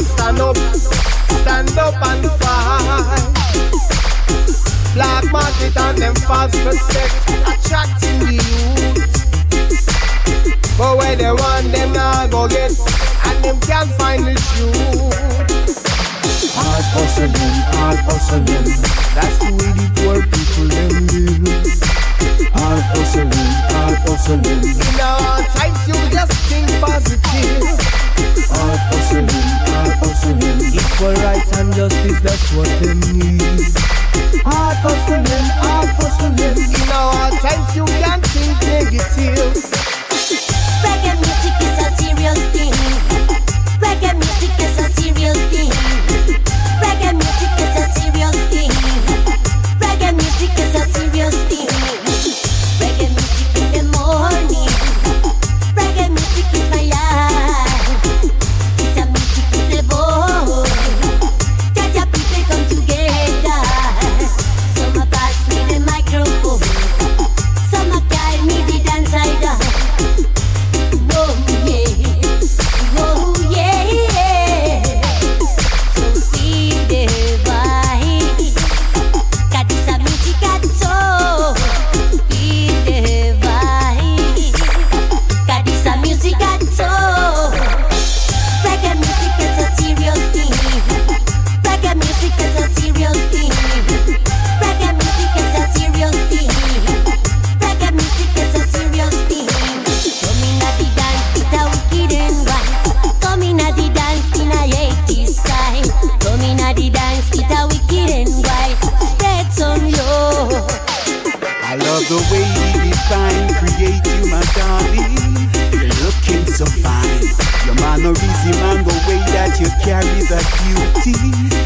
up, stand up and fight. Black market and them false prospect attracting the youth. But where they want them now go get, and them can't find the truth. Hard hustling, hard hustling. That's the way the poor people them live. Hard hustling, hard hustling. In our times, you just the way you define, create you, my darling. You're looking so fine. Your mannerism and the way that you carry that beauty,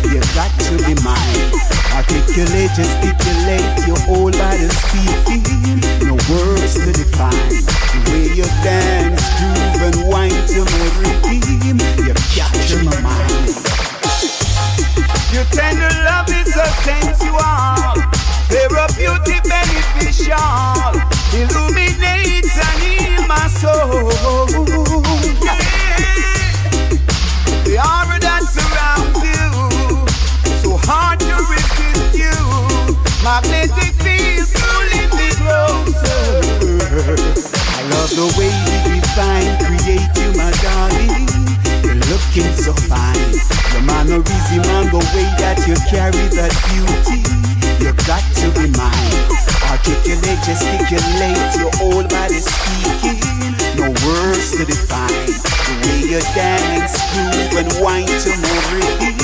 you got to be mine. Articulate, gesticulate, your whole body speaking. No words to define. The way you dance, groove, and wine to my rhythm, you capture my mind. Your tender love is so sensual. Therapeutic. Illuminates and heal my soul. The aura that surrounds you. So hard to resist you. Magnetic field pulling me closer. I love the way you define, create you, my darling. You're looking so fine. Your mannerism and the way that you carry that beauty. Gesticulate, your whole body speaking. No words to define. The way you dance, groove, and wine to my rhythm.